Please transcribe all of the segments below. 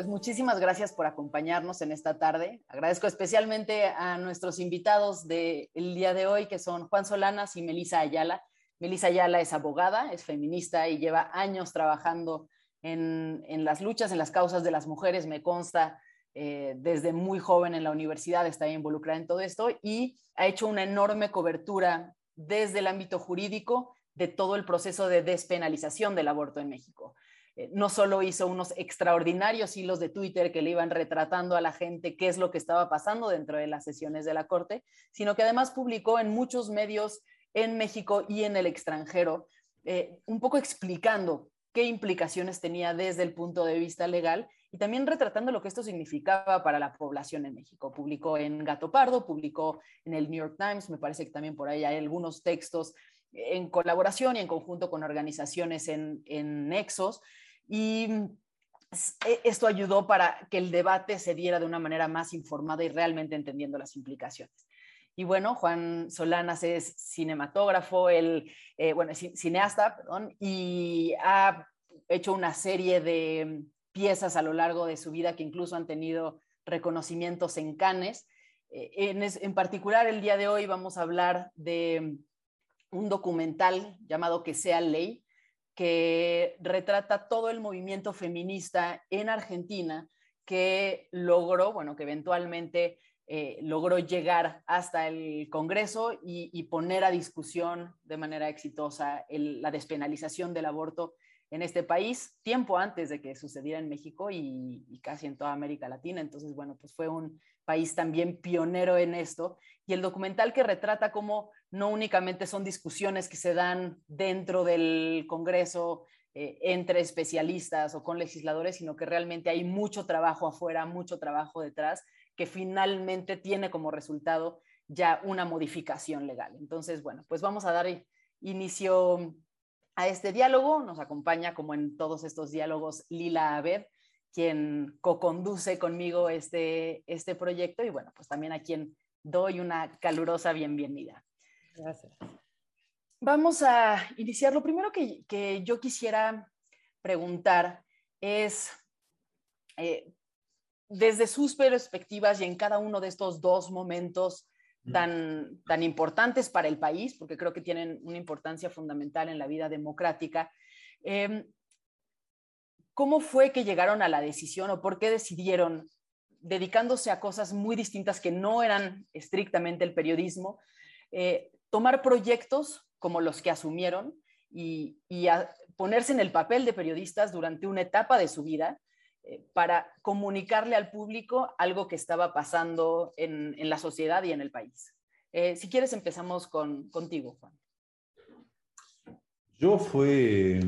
Pues muchísimas gracias por acompañarnos en esta tarde. Agradezco especialmente a nuestros invitados del día de hoy, que son Juan Solanas y Melisa Ayala. Melisa Ayala es abogada, es feminista y lleva años trabajando en, las luchas, en las causas de las mujeres, me consta, eh, desde muy joven en la universidad está involucrada en todo esto y ha hecho una enorme cobertura desde el ámbito jurídico de todo el proceso de despenalización del aborto en México. Eh, no solo hizo unos extraordinarios hilos de Twitter que le iban retratando a la gente qué es lo que estaba pasando dentro de las sesiones de la Corte, sino que además publicó en muchos medios en México y en el extranjero, eh, un poco explicando qué implicaciones tenía desde el punto de vista legal y también retratando lo que esto significaba para la población en México. Publicó en Gato Pardo, publicó en el New York Times, me parece que también por ahí hay algunos textos en colaboración y en conjunto con organizaciones en, en Nexos. Y e, esto ayudó para que el debate se diera de una manera más informada y realmente entendiendo las implicaciones. Y bueno, Juan Solanas es cinematógrafo, el, eh, bueno, cineasta, perdón, y ha hecho una serie de piezas a lo largo de su vida que incluso han tenido reconocimientos en Cannes. Eh, en, en particular, el día de hoy vamos a hablar de un documental llamado Que sea ley, que retrata todo el movimiento feminista en Argentina que logró, bueno, que eventualmente eh, logró llegar hasta el Congreso y, poner a discusión de manera exitosa la despenalización del aborto en este país, tiempo antes de que sucediera en México y, y, casi en toda América Latina. Entonces, bueno, pues fue un país también pionero en esto. Y el documental que retrata cómo no únicamente son discusiones que se dan dentro del Congreso eh, entre especialistas o con legisladores, sino que realmente hay mucho trabajo afuera, mucho trabajo detrás, que finalmente tiene como resultado ya una modificación legal. Entonces, bueno, pues vamos a dar inicio a este diálogo. Nos acompaña, como en todos estos diálogos, Lila Abed, quien co-conduce conmigo este, este proyecto y bueno, pues también a quien doy una calurosa bienvenida. Gracias. Vamos a iniciar. Lo primero que, yo quisiera preguntar es, eh, desde sus perspectivas y en cada uno de estos dos momentos tan, tan importantes para el país, porque creo que tienen una importancia fundamental en la vida democrática, em, ¿cómo fue que llegaron a la decisión o por qué decidieron, dedicándose a cosas muy distintas que no eran estrictamente el periodismo, eh, tomar proyectos como los que asumieron y, ponerse en el papel de periodistas durante una etapa de su vida eh, para comunicarle al público algo que estaba pasando en, la sociedad y en el país. Eh, si quieres, empezamos con, contigo, Juan. Yo fue,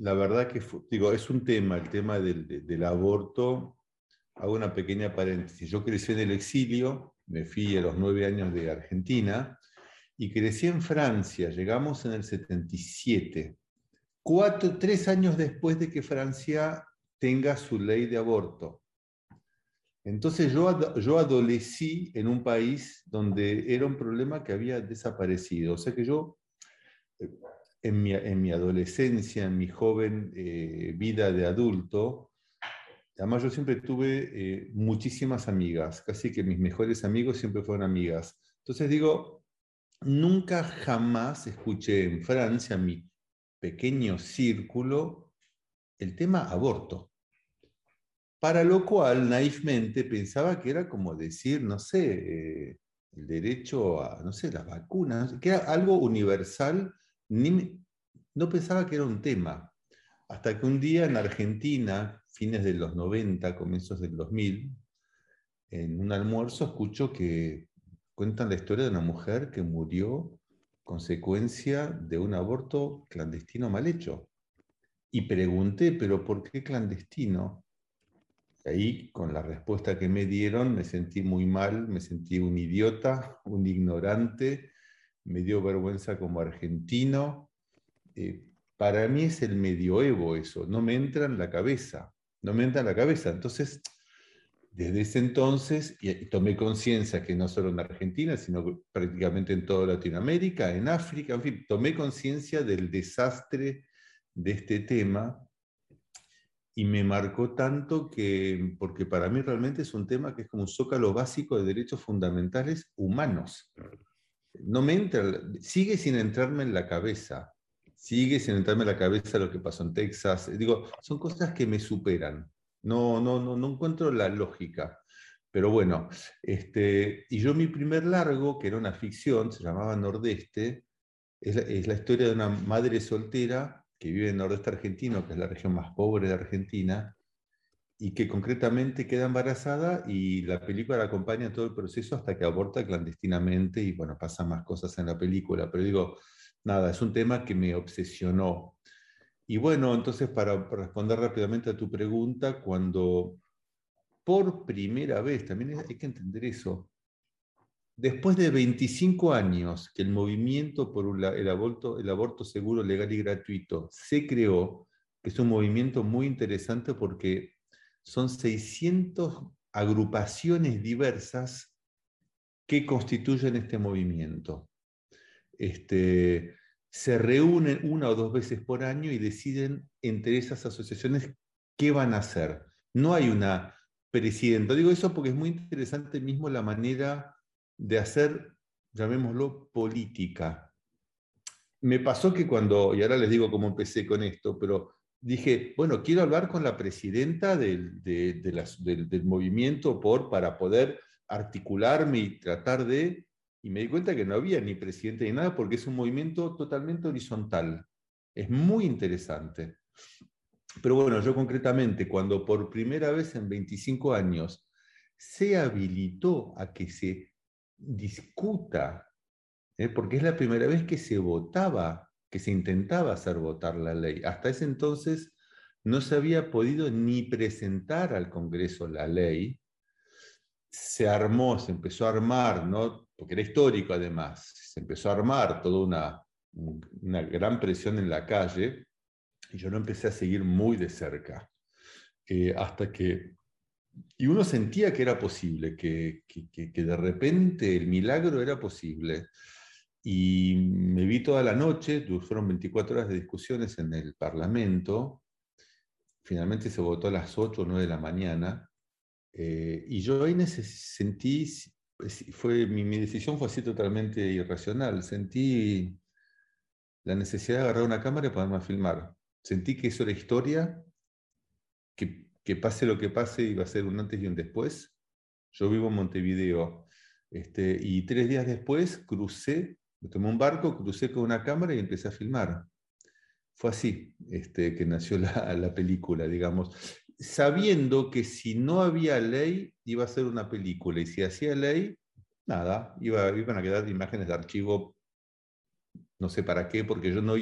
la verdad que digo, es un tema, el tema del, aborto. Hago una pequeña paréntesis. Yo crecí en el exilio, me fui a los nueve años de Argentina y crecí en Francia, llegamos en el 77, cuatro, tres años después de que Francia tenga su ley de aborto. Entonces yo, yo adolecí en un país donde era un problema que había desaparecido. O sea que yo, eh, en mi, en mi adolescencia, en mi joven eh, vida de adulto, además yo siempre tuve eh, muchísimas amigas, casi que mis mejores amigos siempre fueron amigas. Entonces digo, nunca jamás escuché en Francia, mi pequeño círculo, el tema aborto. Para lo cual, naivmente, pensaba que era como decir, no sé, eh, el derecho a, no sé, las vacunas, que era algo universal, no pensaba que era un tema. Hasta que un día en Argentina, fines de los 90, comienzos del 2000, en un almuerzo escucho que cuentan la historia de una mujer que murió consecuencia de un aborto clandestino mal hecho. Y pregunté, ¿pero por qué clandestino? Ahí, con la respuesta que me dieron, me sentí muy mal, me sentí un idiota, un ignorante, me dio vergüenza como argentino. Eh, para mí es el medioevo eso, no me entra en la cabeza, no me entra en la cabeza. Entonces, desde ese entonces y tomé conciencia que no solo en Argentina, sino prácticamente en toda Latinoamérica, en África, en fin, tomé conciencia del desastre de este tema y me marcó tanto que, porque para mí realmente es un tema que es como un zócalo básico de derechos fundamentales humanos. No me entra, sigue sin entrarme en la cabeza, sigue sin entrarme en la cabeza lo que pasó en Texas. Digo, son cosas que me superan. No, no, no, no encuentro la lógica. Pero bueno, este, y yo mi primer largo, que era una ficción, se llamaba Nordeste, es la, historia de una madre soltera que vive en Nordeste argentino, que es la región más pobre de Argentina, y que concretamente queda embarazada y la película la acompaña todo el proceso hasta que aborta clandestinamente y bueno, pasan más cosas en la película, pero digo, nada, es un tema que me obsesionó. Y bueno, entonces para responder rápidamente a tu pregunta, cuando por primera vez, también hay que entender eso, después de 25 años que el movimiento por el aborto, el aborto seguro, legal y gratuito se creó, que es un movimiento muy interesante porque son 600 agrupaciones diversas que constituyen este movimiento. Este, se reúnen una o dos veces por año y deciden entre esas asociaciones qué van a hacer. No hay una presidenta. Digo eso porque es muy interesante mismo la manera de hacer, llamémoslo, política. Me pasó que cuando, y ahora les digo cómo empecé con esto, pero dije, bueno, quiero hablar con la presidenta del, del movimiento por, para poder articularme y tratar de y me di cuenta que no había ni presidente ni nada porque es un movimiento totalmente horizontal. Es muy interesante. Pero bueno, yo concretamente, cuando por primera vez en 25 años se habilitó a que se discuta, ¿eh? porque es la primera vez que se votaba, que se intentaba hacer votar la ley. Hasta ese entonces no se había podido ni presentar al Congreso la ley. Se armó, se empezó a armar, ¿no? porque era histórico además, se empezó a armar toda una, una gran presión en la calle y yo lo empecé a seguir muy de cerca, eh, hasta que... Y uno sentía que era posible, que, que, que, de repente el milagro era posible. Y me vi toda la noche, fueron 24 horas de discusiones en el Parlamento, finalmente se votó a las 8 o 9 de la mañana, eh, y yo ahí sentí fue, mi, decisión fue así totalmente irracional. Sentí la necesidad de agarrar una cámara y ponerme a filmar. Sentí que eso era historia, que, que pase lo que pase iba a ser un antes y un después. Yo vivo en Montevideo este, y tres días después crucé, me tomé un barco, crucé con una cámara y empecé a filmar. Fue así este, que nació la, la película, digamos sabiendo que si no había ley iba a ser una película y si hacía ley, nada, iba, iban a quedar imágenes de archivo, no sé para qué, porque yo no,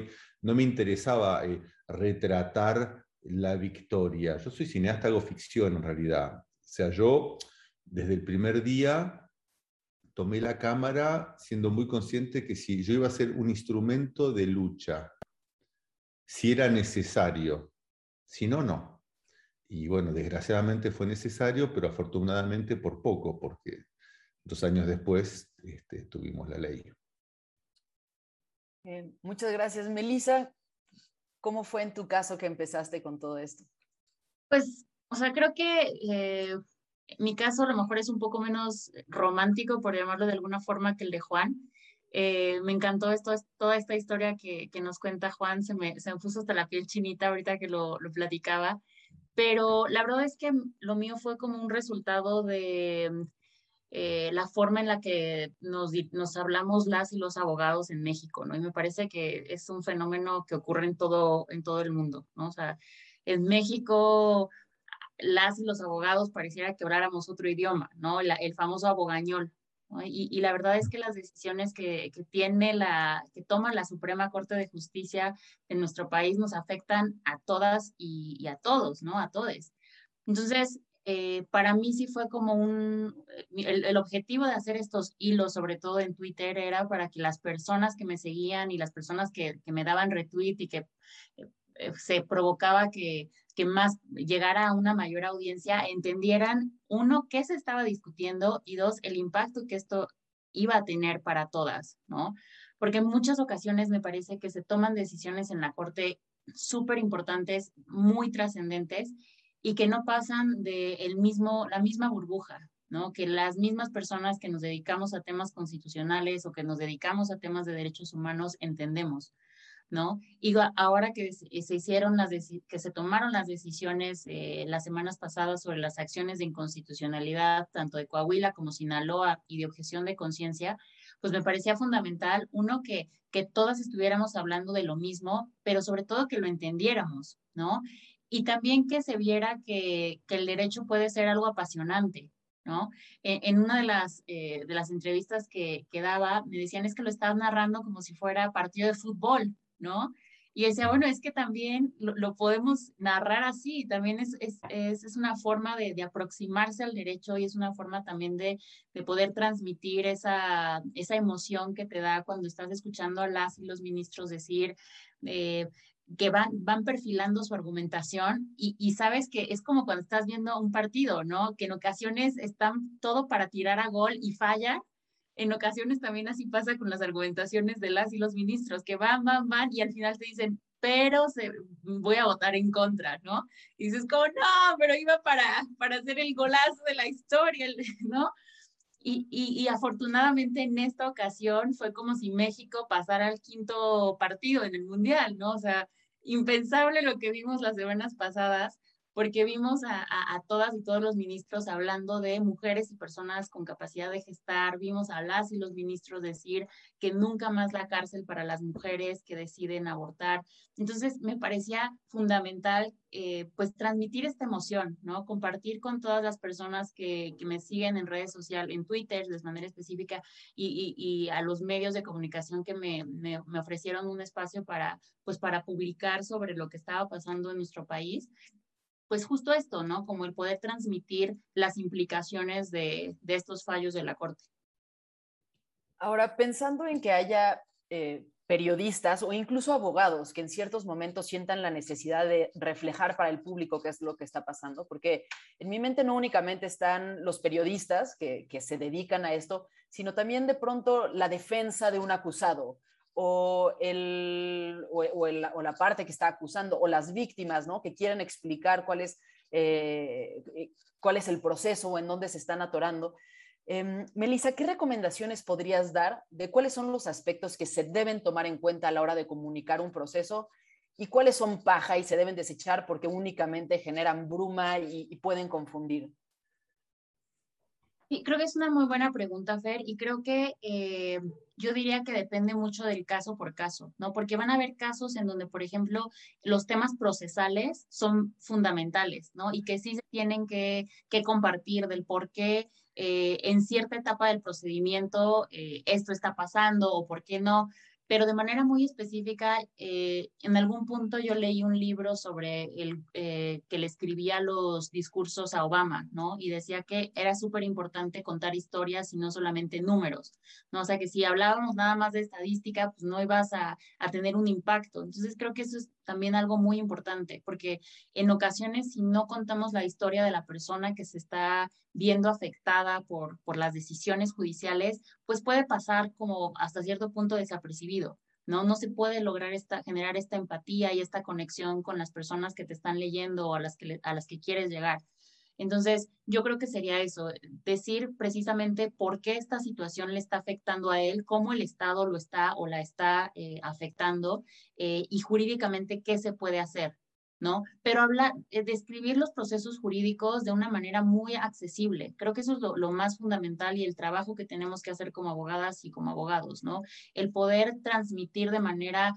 no me interesaba eh, retratar la victoria. Yo soy cineasta, hago ficción en realidad. O sea, yo desde el primer día tomé la cámara siendo muy consciente que si yo iba a ser un instrumento de lucha, si era necesario, si no, no. Y bueno, desgraciadamente fue necesario, pero afortunadamente por poco, porque dos años después este, tuvimos la ley. muchas gracias, Melissa. ¿Cómo fue en tu caso que empezaste con todo esto? Pues, o sea, creo que eh, mi caso a lo mejor es un poco menos romántico, por llamarlo de alguna forma, que el de Juan. Eh, me encantó toda esta historia que, nos cuenta Juan, se me, se me puso hasta la piel chinita ahorita que lo, lo platicaba pero la verdad es que lo mío fue como un resultado de eh, la forma en la que nos, nos hablamos las y los abogados en México, ¿no? Y me parece que es un fenómeno que ocurre en todo, en todo el mundo, ¿no? O sea, en México las y los abogados pareciera que habláramos otro idioma, ¿no? el famoso abogañol, y, la verdad es que las decisiones que, tiene la, que toma la Suprema Corte de Justicia en nuestro país nos afectan a todas y, a todos, ¿no? A todos. Entonces, eh, para mí sí fue como un, el, objetivo de hacer estos hilos, sobre todo en Twitter, era para que las personas que me seguían y las personas que, que me daban retweet y que eh, se provocaba que que más llegara a una mayor audiencia, entendieran, uno, qué se estaba discutiendo y dos, el impacto que esto iba a tener para todas, ¿no? Porque en muchas ocasiones me parece que se toman decisiones en la Corte súper importantes, muy trascendentes y que no pasan de el mismo, la misma burbuja, ¿no? Que las mismas personas que nos dedicamos a temas constitucionales o que nos dedicamos a temas de derechos humanos entendemos. ¿No? Y ahora que se hicieron las, que se tomaron las decisiones eh, las semanas pasadas sobre las acciones de inconstitucionalidad, tanto de Coahuila como Sinaloa y de objeción de conciencia, pues me parecía fundamental, uno, que, que todas estuviéramos hablando de lo mismo, pero sobre todo que lo entendiéramos, ¿no? Y también que se viera que, que el derecho puede ser algo apasionante, ¿no? En, en, una de las, eh, de las entrevistas que, que, daba, me decían es que lo estás narrando como si fuera partido de fútbol, ¿no? Y decía, bueno, es que también lo, podemos narrar así, también es, es, es, una forma de, de, aproximarse al derecho y es una forma también de, de poder transmitir esa, esa, emoción que te da cuando estás escuchando a las y los ministros decir, eh, que van, van perfilando su argumentación y, y, sabes que es como cuando estás viendo un partido, ¿no? Que en ocasiones están todo para tirar a gol y falla en ocasiones también así pasa con las argumentaciones de las y los ministros, que van, van, van y al final te dicen, pero se, voy a votar en contra, ¿no? Y dices como, no, pero iba para, para hacer el golazo de la historia, ¿no? Y, y, y, afortunadamente en esta ocasión fue como si México pasara al quinto partido en el Mundial, ¿no? O sea, impensable lo que vimos las semanas pasadas porque vimos a, todas y todos los ministros hablando de mujeres y personas con capacidad de gestar, vimos a las y los ministros decir que nunca más la cárcel para las mujeres que deciden abortar. Entonces, me parecía fundamental, eh, pues, transmitir esta emoción, ¿no? Compartir con todas las personas que, me siguen en redes sociales, en Twitter de manera específica, y, a los medios de comunicación que me, me, me ofrecieron un espacio para, pues, para publicar sobre lo que estaba pasando en nuestro país pues justo esto, ¿no? Como el poder transmitir las implicaciones de, estos fallos de la Corte. Ahora, pensando en que haya eh, periodistas o incluso abogados que en ciertos momentos sientan la necesidad de reflejar para el público qué es lo que está pasando, porque en mi mente no únicamente están los periodistas que, que se dedican a esto, sino también de pronto la defensa de un acusado o, el, o, la parte que está acusando o las víctimas, ¿no? Que quieren explicar cuál es, eh, eh, cuál es el proceso o en dónde se están atorando. Eh, Melissa, ¿qué recomendaciones podrías dar de cuáles son los aspectos que se deben tomar en cuenta a la hora de comunicar un proceso y cuáles son paja y se deben desechar porque únicamente generan bruma y pueden confundir? Sí, creo que es una muy buena pregunta, Fer, y creo que eh, yo diría que depende mucho del caso por caso, ¿no? Porque van a haber casos en donde, por ejemplo, los temas procesales son fundamentales, ¿no? Y que sí se tienen que, que compartir del por qué eh, en cierta etapa del procedimiento eh, esto está pasando o por qué no pero de manera muy específica, eh, en algún punto yo leí un libro sobre el eh, que le escribía los discursos a Obama, ¿no? Y decía que era súper importante contar historias y no solamente números, ¿no? O sea, que si hablábamos nada más de estadística, pues no ibas a, a tener un impacto. Entonces creo que eso es también algo muy importante, porque en ocasiones si no contamos la historia de la persona que se está viendo afectada por, por las decisiones judiciales, pues puede pasar como hasta cierto punto desapercibido. ¿no? No se puede lograr esta, generar esta empatía y esta conexión con las personas que te están leyendo o a las que, a las que quieres llegar. Entonces, yo creo que sería eso, decir precisamente por qué esta situación le está afectando a él, cómo el Estado lo está o la está eh, afectando eh, y jurídicamente qué se puede hacer, ¿no? Pero hablar, eh, describir los procesos jurídicos de una manera muy accesible. Creo que eso es lo, lo, más fundamental y el trabajo que tenemos que hacer como abogadas y como abogados, ¿no? El poder transmitir de manera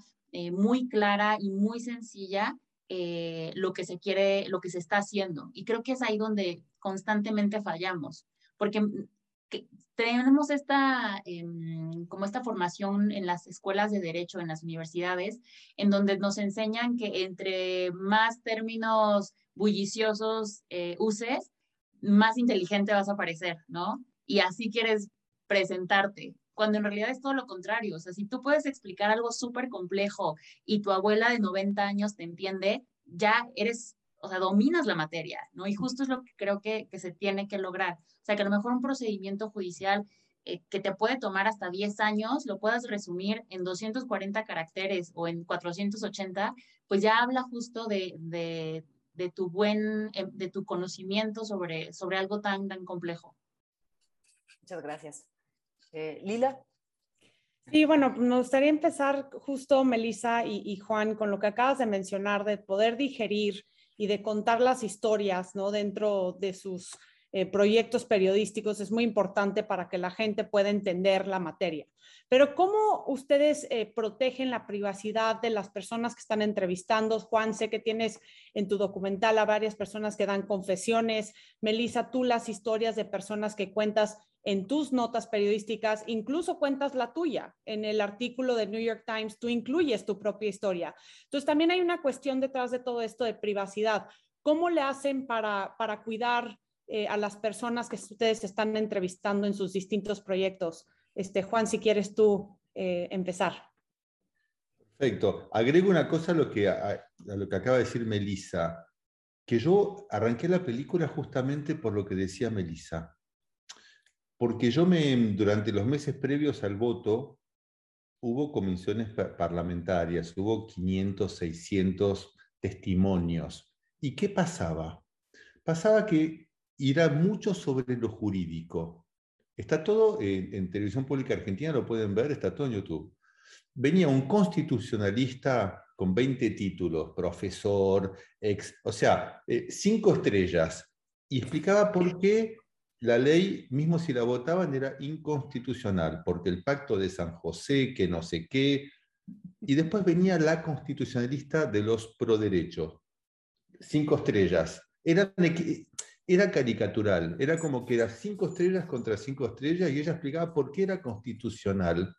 muy clara y muy sencilla eh, lo que se quiere, lo que se está haciendo. Y creo que es ahí donde constantemente fallamos, porque mm, tenemos esta, em, como esta formación en las escuelas de derecho, en las universidades, en donde nos enseñan que entre más términos bulliciosos eh, uses, más inteligente vas a parecer, ¿no? Y así quieres presentarte, cuando en realidad es todo lo contrario. O sea, si tú puedes explicar algo súper complejo y tu abuela de 90 años te entiende, ya eres, o sea, dominas la materia, ¿no? Y justo es lo que creo que, que se tiene que lograr. O sea, que a lo mejor un procedimiento judicial eh, que te puede tomar hasta 10 años, lo puedas resumir en 240 caracteres o en 480, pues ya habla justo de, de, de tu buen, eh, de tu conocimiento sobre, sobre algo tan, tan complejo. Muchas gracias. Eh, Lila. Sí, bueno, nos gustaría empezar justo, Melissa y, y, Juan, con lo que acabas de mencionar, de poder digerir y de contar las historias, ¿no? Dentro de sus eh, proyectos periodísticos es muy importante para que la gente pueda entender la materia. Pero ¿cómo ustedes eh, protegen la privacidad de las personas que están entrevistando? Juan, sé que tienes en tu documental a varias personas que dan confesiones. Melissa, tú las historias de personas que cuentas en tus notas periodísticas, incluso cuentas la tuya. En el artículo de New York Times, tú incluyes tu propia historia. Entonces, también hay una cuestión detrás de todo esto de privacidad. ¿Cómo le hacen para, para cuidar eh, a las personas que ustedes están entrevistando en sus distintos proyectos. Este, Juan, si quieres tú eh, empezar. Perfecto. Agrego una cosa lo, que, a, lo que acaba de decir Melissa, que yo arranqué la película justamente por lo que decía Melissa. Porque yo me, durante los meses previos al voto, hubo comisiones parlamentarias, hubo 500, 600 testimonios. ¿Y qué pasaba? Pasaba que irá mucho sobre lo jurídico. Está todo en, televisión pública argentina, lo pueden ver, está todo en YouTube. Venía un constitucionalista con 20 títulos, profesor, ex, o sea, eh, cinco estrellas, y explicaba por qué la ley, mismo si la votaban, era inconstitucional, porque el pacto de San José, que no sé qué, y después venía la constitucionalista de los proderechos, cinco estrellas. Eran, era caricatural, era como que era cinco estrellas contra cinco estrellas y ella explicaba por qué era constitucional.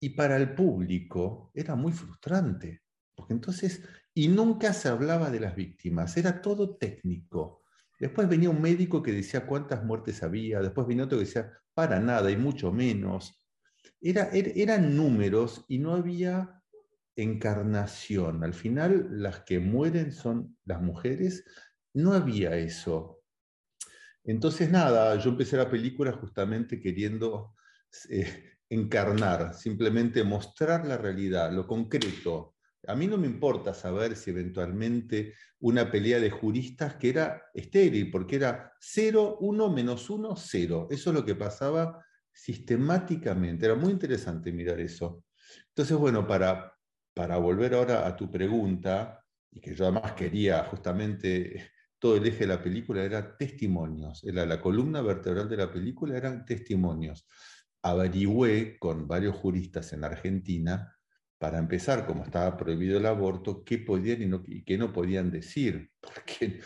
Y para el público era muy frustrante, porque entonces, y nunca se hablaba de las víctimas, era todo técnico. Después venía un médico que decía cuántas muertes había, después venía otro que decía para nada y mucho menos. Era, er, eran números y no había encarnación. Al final las que mueren son las mujeres no había eso. Entonces, nada, yo empecé la película justamente queriendo eh, encarnar, simplemente mostrar la realidad, lo concreto. A mí no me importa saber si eventualmente una pelea de juristas que era estéril, porque era 0, 1, menos 1, 0. Eso es lo que pasaba sistemáticamente. Era muy interesante mirar eso. Entonces, bueno, para, para volver ahora a tu pregunta, y que yo además quería justamente todo el eje de la película era testimonios, era la columna vertebral de la película eran testimonios. Averigüé con varios juristas en Argentina, para empezar, como estaba prohibido el aborto, qué podían y, no, qué no podían decir, porque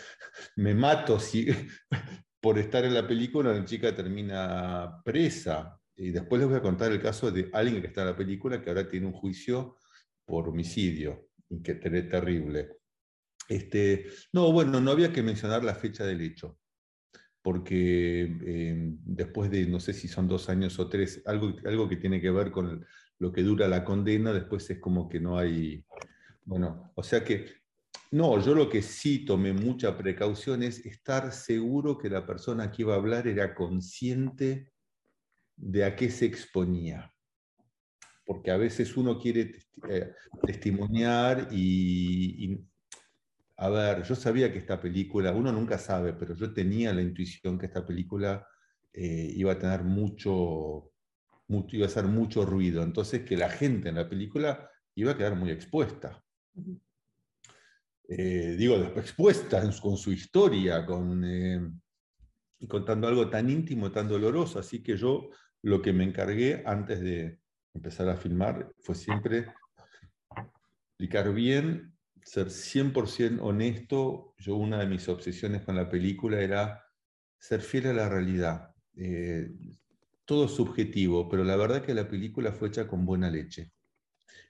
me mato si por estar en la película una chica termina presa. Y después les voy a contar el caso de alguien que está en la película que ahora tiene un juicio por homicidio, que es terrible. Este, no, bueno, no había que mencionar la fecha del hecho, porque eh, después de, no sé si son dos años o tres, algo, algo que tiene que ver con lo que dura la condena, después es como que no hay, bueno, o sea que, no, yo lo que sí tomé mucha precaución es estar seguro que la persona que iba a hablar era consciente de a qué se exponía. Porque a veces uno quiere eh, testimoniar y, a ver, yo sabía que esta película, uno nunca sabe, pero yo tenía la intuición que esta película eh, iba a tener mucho, mucho, iba a hacer mucho ruido, entonces que la gente en la película iba a quedar muy expuesta. Eh, digo, expuesta con su historia, con, eh, y contando algo tan íntimo, tan doloroso, así que yo lo que me encargué antes de empezar a filmar fue siempre explicar bien ser 100% honesto, yo una de mis obsesiones con la película era ser fiel a la realidad. Eh, todo subjetivo, pero la verdad que la película fue hecha con buena leche.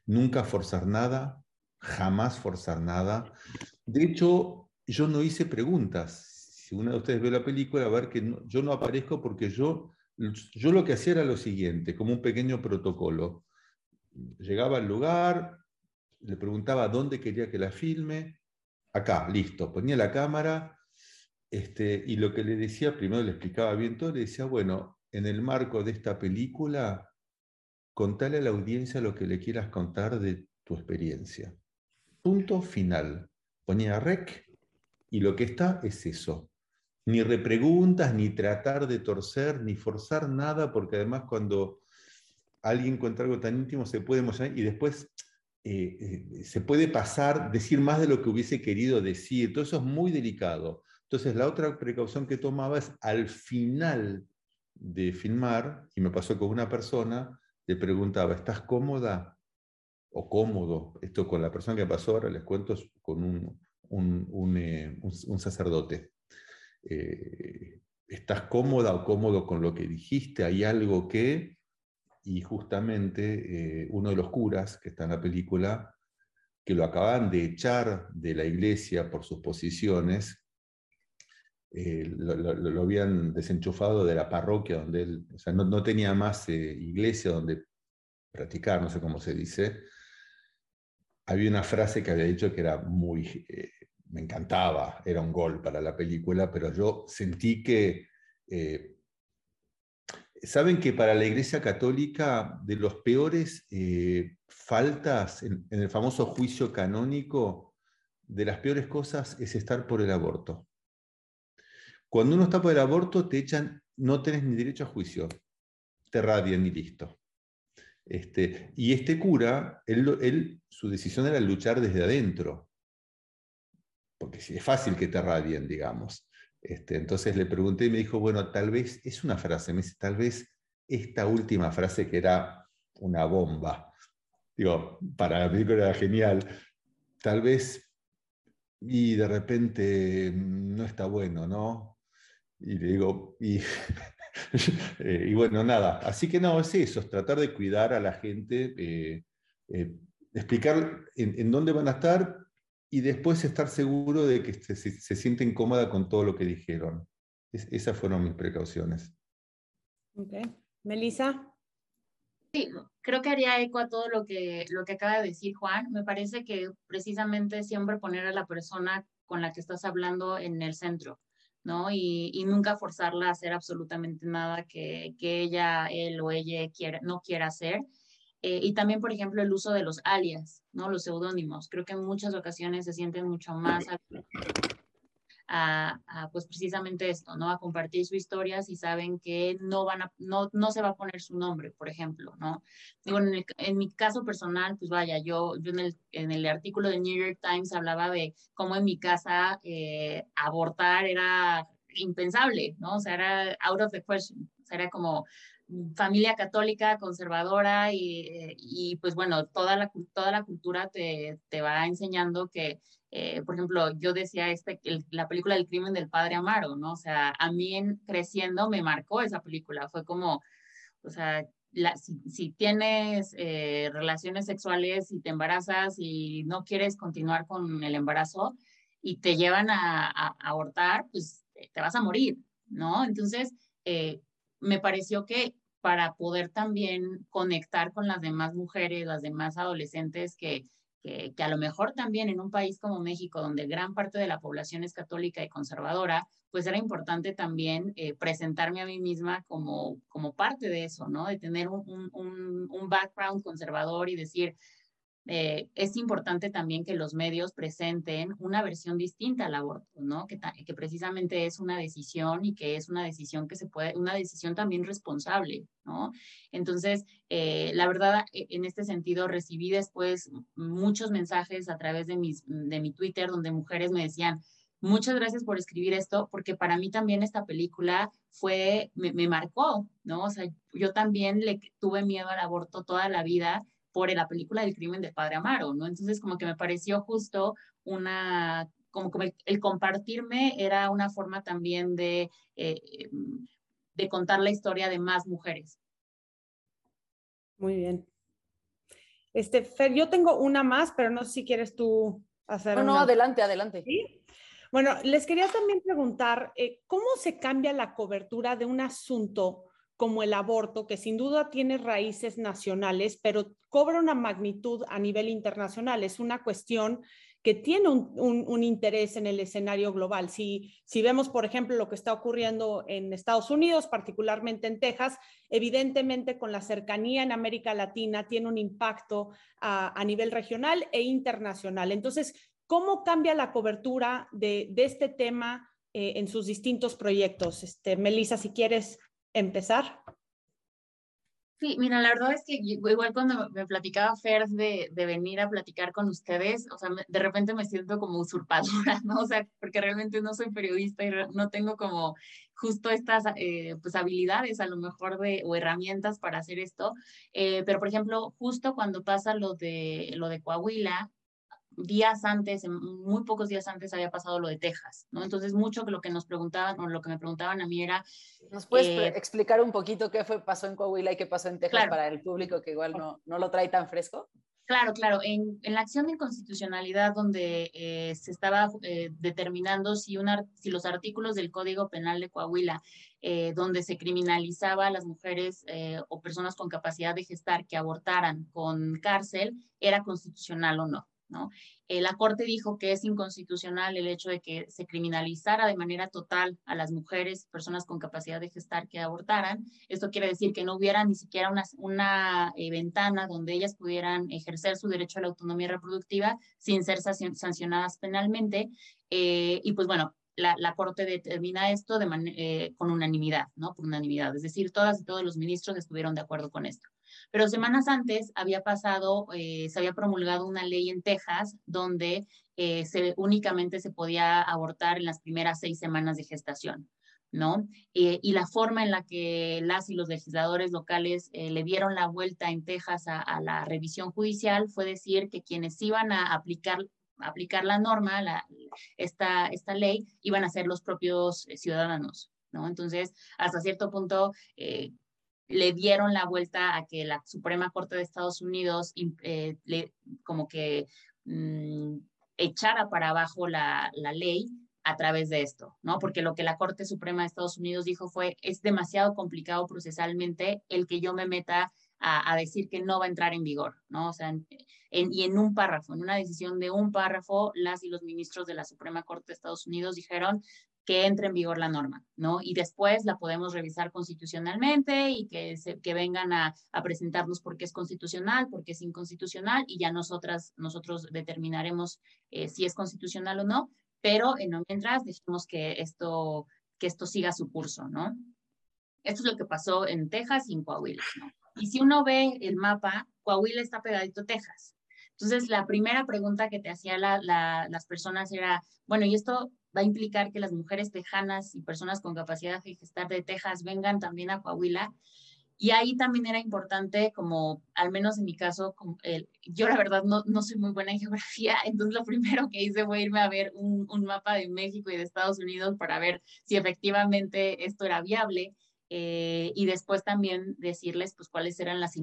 Nunca forzar nada, jamás forzar nada. De hecho, yo no hice preguntas. Si una de ustedes ve la película, a ver que yo no aparezco porque yo, yo lo que hacía era lo siguiente, como un pequeño protocolo. Llegaba al lugar, le preguntaba dónde quería que la filme, acá, listo, ponía la cámara, este, y lo que le decía, primero le explicaba bien todo, le decía, bueno, en el marco de esta película, contale a la audiencia lo que le quieras contar de tu experiencia. Punto final. Ponía rec y lo que está es eso. Ni repreguntas, ni tratar de torcer, ni forzar nada, porque además cuando alguien cuenta algo tan íntimo se puede emocionar y después eh, eh, se puede pasar, decir más de lo que hubiese querido decir. Todo eso es muy delicado. Entonces, la otra precaución que tomaba es al final de filmar, y me pasó con una persona, le preguntaba, ¿estás cómoda o cómodo? Esto con la persona que pasó ahora, les cuento, con un, un, eh, sacerdote. ¿Estás cómoda o cómodo con lo que dijiste? ¿Hay algo que y justamente eh, uno de los curas que está en la película, que lo acaban de echar de la iglesia por sus posiciones, eh, lo, habían desenchufado de la parroquia donde él, o sea, no, tenía más eh, iglesia donde practicar, no sé cómo se dice. Había una frase que había dicho que era muy, me encantaba, era un gol para la película, pero yo sentí que Saben que para la Iglesia Católica, de los peores eh, faltas en, el famoso juicio canónico, de las peores cosas es estar por el aborto. Cuando uno está por el aborto, te echan, no tenés ni derecho a juicio, te radian y listo. Este, y este cura, él, su decisión era luchar desde adentro, porque es fácil que te radien, digamos. Este, entonces le pregunté y me dijo, bueno, tal vez, es una frase, me dice, tal vez esta última frase que era una bomba, digo, para la película era genial, tal vez, y de repente mm, no está bueno, ¿no? Y le digo, y, eh, y bueno, nada, así que no, es eso, es tratar de cuidar a la gente, eh, eh, explicar en dónde van a estar, y después estar seguro de que se, se, siente incómoda con todo lo que dijeron. esas fueron mis precauciones. Ok. Melissa. Sí, creo que haría eco a todo lo que, lo que acaba de decir Juan. Me parece que precisamente siempre poner a la persona con la que estás hablando en el centro, ¿no? Y, y nunca forzarla a hacer absolutamente nada que, que ella, él o ella quiera, no quiera hacer eh, y también, por ejemplo, el uso de los alias, ¿no? Los seudónimos. Creo que en muchas ocasiones se sienten mucho más a, pues precisamente esto, ¿no? A compartir su historia si saben que no van a, no, no se va a poner su nombre, por ejemplo, ¿no? Digo, en, mi caso personal, pues vaya, yo, en, el, en el artículo del New York Times hablaba de cómo en mi casa eh, abortar era impensable, ¿no? O sea, era out of the question. O sea, era como, familia católica conservadora y, y, pues bueno, toda la, toda la cultura te, te va enseñando que, eh, por ejemplo, yo decía este, la película del crimen del padre Amaro, ¿no? O sea, a mí en, creciendo me marcó esa película, fue como, o sea, si, tienes eh, relaciones sexuales y te embarazas y no quieres continuar con el embarazo y te llevan a, a, abortar, pues te vas a morir, ¿no? Entonces, eh, me pareció que para poder también conectar con las demás mujeres, las demás adolescentes que, que, a lo mejor también en un país como México, donde gran parte de la población es católica y conservadora, pues era importante también eh, presentarme a mí misma como, como parte de eso, ¿no? De tener un, un, un background conservador y decir, eh, es importante también que los medios presenten una versión distinta al aborto, ¿no? Que, que, precisamente es una decisión y que es una decisión que se puede, una decisión también responsable, ¿no? Entonces, eh, la verdad, e, en este sentido, recibí después muchos mensajes a través de, mis, de mi Twitter donde mujeres me decían, muchas gracias por escribir esto, porque para mí también esta película fue, me, me marcó, ¿no? O sea, yo también le tuve miedo al aborto toda la vida por la película del crimen del padre Amaro, ¿no? Entonces como que me pareció justo una, como, como el, compartirme era una forma también de, eh, de contar la historia de más mujeres. Muy bien. Este, Fer, yo tengo una más, pero no sé si quieres tú hacer. No, no, adelante, adelante. ¿Sí? Bueno, les quería también preguntar, eh, ¿cómo se cambia la cobertura de un asunto como el aborto, que sin duda tiene raíces nacionales, pero cobra una magnitud a nivel internacional. Es una cuestión que tiene un, interés en el escenario global. Si, si vemos, por ejemplo, lo que está ocurriendo en Estados Unidos, particularmente en Texas, evidentemente con la cercanía en América Latina tiene un impacto a, nivel regional e internacional. Entonces, ¿cómo cambia la cobertura de, este tema eh, en sus distintos proyectos? Este, Melissa, si quieres empezar. Sí, mira, la verdad es que igual cuando me platicaba Fer de, de, venir a platicar con ustedes, o sea, de repente me siento como usurpadora, ¿no? O sea, porque realmente no soy periodista y no tengo como justo estas eh, pues habilidades a lo mejor de, o herramientas para hacer esto. Eh, pero, por ejemplo, justo cuando pasa lo de, lo de Coahuila, días antes, muy pocos días antes había pasado lo de Texas, ¿no? Entonces, mucho que lo que nos preguntaban o lo que me preguntaban a mí era... ¿Nos puedes eh, explicar un poquito qué fue, pasó en Coahuila y qué pasó en Texas para el público que igual no, no lo trae tan fresco? Claro, claro. En, en la acción de inconstitucionalidad donde eh, se estaba eh, determinando si, una, si los artículos del Código Penal de Coahuila, donde se criminalizaba a las mujeres o personas con capacidad de gestar que abortaran con cárcel, era constitucional o no. ¿No? Eh, la Corte dijo que es inconstitucional el hecho de que se criminalizara de manera total a las mujeres, personas con capacidad de gestar que abortaran. Esto quiere decir que no hubiera ni siquiera una, eh, ventana donde ellas pudieran ejercer su derecho a la autonomía reproductiva sin ser sancionadas penalmente. Eh, y pues bueno, la, Corte determina esto de con unanimidad, ¿no? Por unanimidad. Es decir, todas y todos los ministros estuvieron de acuerdo con esto. Pero semanas antes había pasado, eh, se había promulgado una ley en Texas donde eh, se, únicamente se podía abortar en las primeras seis semanas de gestación. ¿no? Eh, y la forma en la que las y los legisladores locales le dieron la vuelta en Texas a, la revisión judicial fue decir que quienes iban a aplicar, aplicar la norma, la, esta, esta ley, iban a ser los propios ciudadanos, ¿no? Entonces, hasta cierto punto, le dieron la vuelta a que la Suprema Corte de Estados Unidos eh, como que mm, echara para abajo la, la, ley a través de esto, ¿no? Porque lo que la Corte Suprema de Estados Unidos dijo fue, es demasiado complicado procesalmente el que yo me meta a, a decir que no va a entrar en vigor, ¿no? O sea, en, y en un párrafo, en una decisión de un párrafo, las y los ministros de la Suprema Corte de Estados Unidos dijeron, que entre en vigor la norma, ¿no? Y después la podemos revisar constitucionalmente y que, que vengan a, presentarnos por qué es constitucional, por qué es inconstitucional y ya nosotras, nosotros determinaremos eh, si es constitucional o no, pero en mientras dejemos que esto, que esto siga su curso, ¿no? Esto es lo que pasó en Texas y en Coahuila, ¿no? Y si uno ve el mapa, Coahuila está pegadito a Texas. Entonces, la primera pregunta que te hacían la, las personas era, bueno, ¿y esto va a implicar que las mujeres tejanas y personas con capacidad de gestar de Texas vengan también a Coahuila. Y ahí también era importante, como al menos en mi caso, yo la verdad no, no soy muy buena en geografía, entonces lo primero que hice fue irme a ver un, un mapa de México y de Estados Unidos para ver si efectivamente esto era viable. Eh, y después también decirles pues cuáles eran las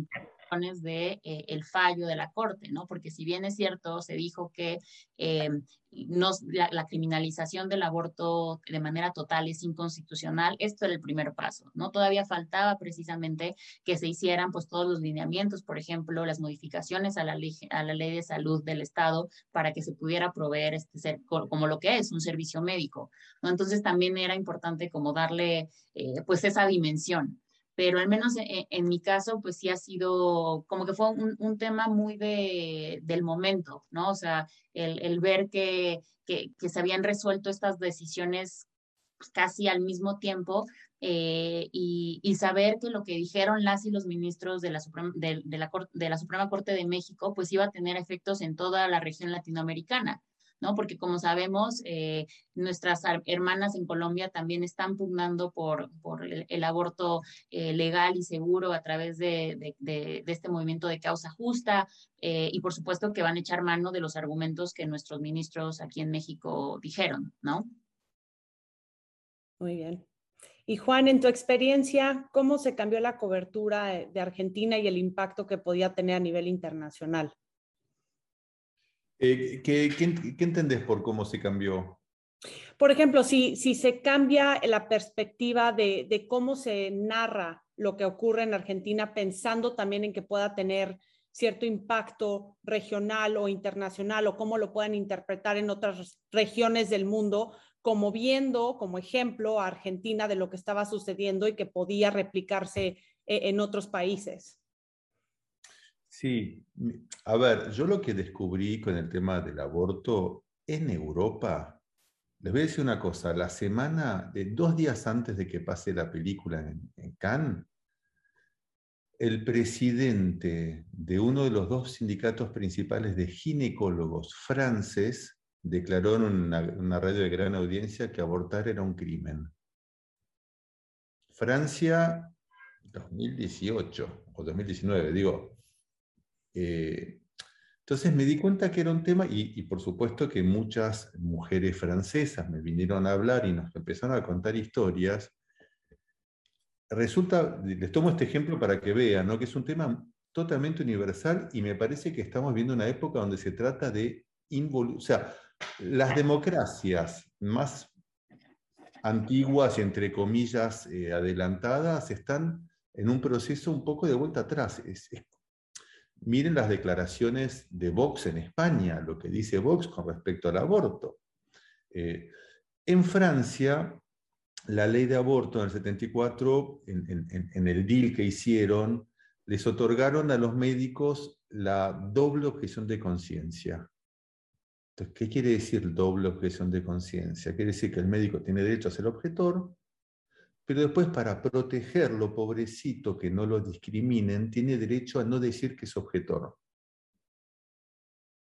de eh, el fallo de la corte, ¿no? Porque si bien es cierto, se dijo que eh, la, criminalización del aborto de manera total es inconstitucional, esto era el primer paso, ¿no? Todavía faltaba precisamente que se hicieran pues todos los lineamientos, por ejemplo, las modificaciones a la ley, a la ley de salud del Estado para que se pudiera proveer este ser, como lo que es un servicio médico, ¿no? Entonces también era importante como darle eh, pues esa dimensión pero al menos en, en, mi caso, pues sí ha sido como que fue un, un tema muy de, del momento, ¿no? O sea, el, el ver que, que, se habían resuelto estas decisiones casi al mismo tiempo eh, y, y, saber que lo que dijeron las y los ministros de la, Suprema, de, de la Suprema Corte de México, pues iba a tener efectos en toda la región latinoamericana. ¿No? Porque como sabemos, eh, nuestras hermanas en Colombia también están pugnando por, por el, aborto eh, legal y seguro a través de, de, este movimiento de causa justa eh, y por supuesto que van a echar mano de los argumentos que nuestros ministros aquí en México dijeron, ¿no? Muy bien. Y Juan, en tu experiencia, ¿cómo se cambió la cobertura de Argentina y el impacto que podía tener a nivel internacional? Eh, ¿qué, qué, entendés por cómo se cambió? Por ejemplo, si, se cambia la perspectiva de, de, cómo se narra lo que ocurre en Argentina, pensando también en que pueda tener cierto impacto regional o internacional o cómo lo pueden interpretar en otras regiones del mundo, como viendo como ejemplo a Argentina de lo que estaba sucediendo y que podía replicarse eh, en otros países. Sí, a ver, yo lo que descubrí con el tema del aborto en Europa, les voy a decir una cosa, la semana de dos días antes de que pase la película en, Cannes, el presidente de uno de los dos sindicatos principales de ginecólogos francés declaró en una, radio de gran audiencia que abortar era un crimen. Francia, 2018 o 2019, digo. Eh, entonces me di cuenta que era un tema y, por supuesto que muchas mujeres francesas me vinieron a hablar y nos empezaron a contar historias. Resulta, les tomo este ejemplo para que vean, que es un tema totalmente universal y me parece que estamos viendo una época donde se trata de o sea, las democracias más antiguas y entre comillas eh, adelantadas están en un proceso un poco de vuelta atrás. Miren las declaraciones de Vox en España, lo que dice Vox con respecto al aborto. Eh, en Francia, la ley de aborto en el 74, en el deal que hicieron, les otorgaron a los médicos la doble objeción de conciencia. ¿qué quiere decir doble objeción de conciencia? Quiere decir que el médico tiene derecho a ser objetor, pero después para protegerlo, pobrecito, que no lo discriminen, tiene derecho a no decir que es objetor.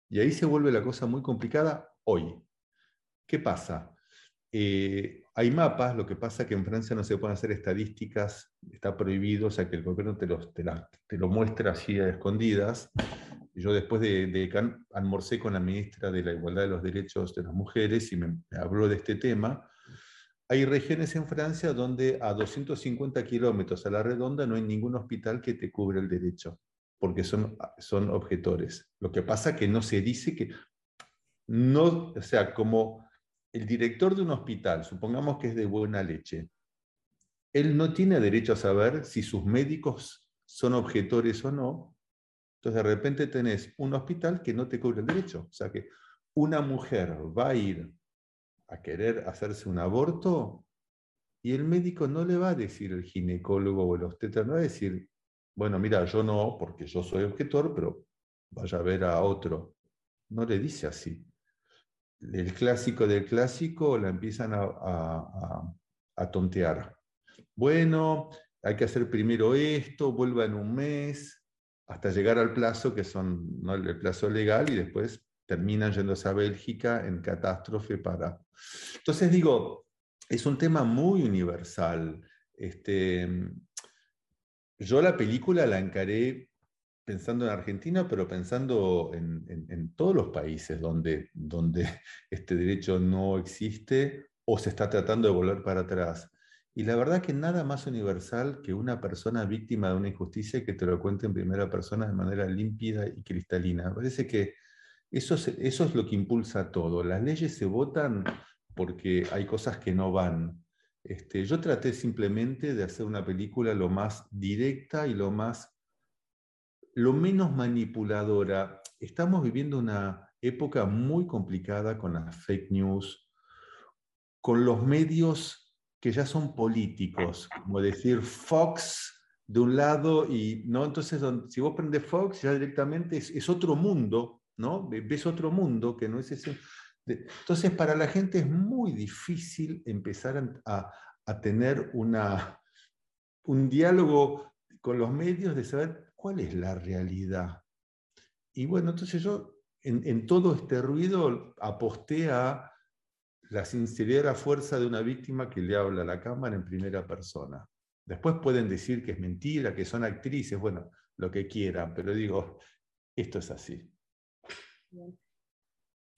Y ahí se vuelve la cosa muy complicada hoy. ¿Qué pasa? Eh, hay mapas, lo que pasa es que en Francia no se pueden hacer estadísticas, está prohibido, o sea que el gobierno te, te lo muestra así a escondidas, yo después de, de almorcé con la ministra de la Igualdad de los Derechos de las Mujeres y me, habló de este tema. Hay regiones en Francia donde a 250 kilómetros a la redonda no hay ningún hospital que te cubre el derecho, porque son, son objetores. Lo que pasa es que no se dice que, no, o sea, como el director de un hospital, supongamos que es de buena leche, él no tiene derecho a saber si sus médicos son objetores o no, entonces, de repente tenés un hospital que no te cubre el derecho. O sea que una mujer va a ir a querer hacerse un aborto y el médico no le va a decir, el ginecólogo o el obstetra, no va a decir, bueno, mira, yo no, porque yo soy objetor, pero vaya a ver a otro. No le dice así. El clásico del clásico la empiezan a, a tontear. Bueno, hay que hacer primero esto, vuelva en un mes, hasta llegar al plazo, que son el plazo legal, y después terminan yéndose a Bélgica en catástrofe para... Entonces digo, es un tema muy universal. Este, yo la película la encaré pensando en Argentina, pero pensando en, en, todos los países donde, donde este derecho no existe o se está tratando de volver para atrás. Y la verdad que nada más universal que una persona víctima de una injusticia que te lo cuente en primera persona de manera límpida y cristalina. Parece que eso es, eso es lo que impulsa todo. Las leyes se votan porque hay cosas que no van. Este, yo traté simplemente de hacer una película lo más directa y lo más lo menos manipuladora. Estamos viviendo una época muy complicada con las fake news, con los medios que ya son políticos, como decir Fox de un lado y, ¿no? Entonces, si vos prendes Fox, ya directamente es, otro mundo, Ves otro mundo que no es ese. Entonces, para la gente es muy difícil empezar a, tener una, un diálogo con los medios de saber cuál es la realidad. Y bueno, entonces yo en, todo este ruido aposté a la la fuerza de una víctima que le habla a la cámara en primera persona. Después pueden decir que es mentira, que son actrices, bueno, lo que quieran, pero digo, esto es así.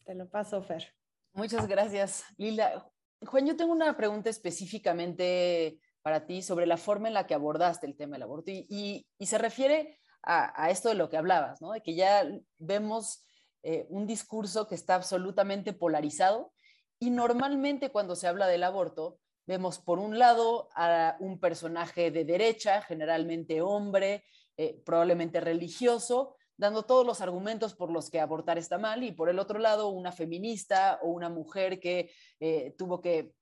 Te lo paso, Fer. Muchas gracias, Lila. Juan, yo tengo una pregunta específicamente para ti sobre la forma en la que abordaste el tema del aborto y, se refiere a, esto de lo que hablabas, ¿no? de que ya vemos eh, un discurso que está absolutamente polarizado y normalmente cuando se habla del aborto, vemos por un lado a un personaje de derecha, generalmente hombre, eh, probablemente religioso, dando todos los argumentos por los que abortar está mal, y por el otro lado, una feminista o una mujer que eh, tuvo que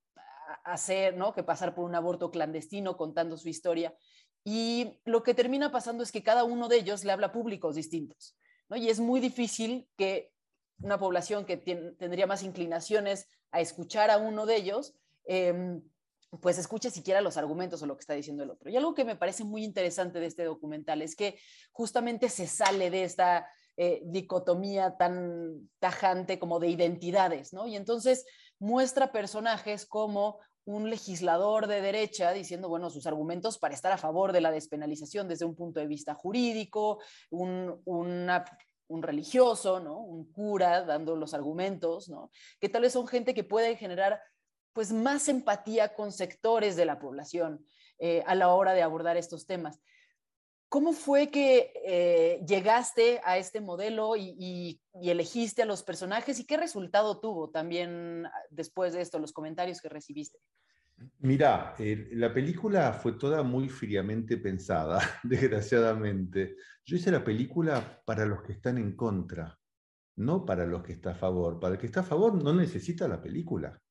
hacer, ¿no? Que pasar por un aborto clandestino contando su historia. Y lo que termina pasando es que cada uno de ellos le habla a públicos distintos, ¿no? Y es muy difícil que una población que tendría más inclinaciones a escuchar a uno de ellos, em, pues escuche siquiera los argumentos o lo que está diciendo el otro. Y algo que me parece muy interesante de este documental es que justamente se sale de esta eh, dicotomía tan tajante como de identidades, ¿no? Y entonces muestra personajes como un legislador de derecha diciendo, bueno, sus argumentos para estar a favor de la despenalización desde un punto de vista jurídico, un, un religioso, ¿no? Un cura dando los argumentos, ¿no? Que tal vez son gente que puede generar pues más empatía con sectores de la población eh, a la hora de abordar estos temas. ¿Cómo fue que eh, llegaste a este modelo y, elegiste a los personajes y qué resultado tuvo también después de esto, los comentarios que recibiste? Mira, la película fue toda muy fríamente pensada, desgraciadamente. Yo hice la película para los que están en contra, no para los que están a favor. Para el que está a favor no necesita la película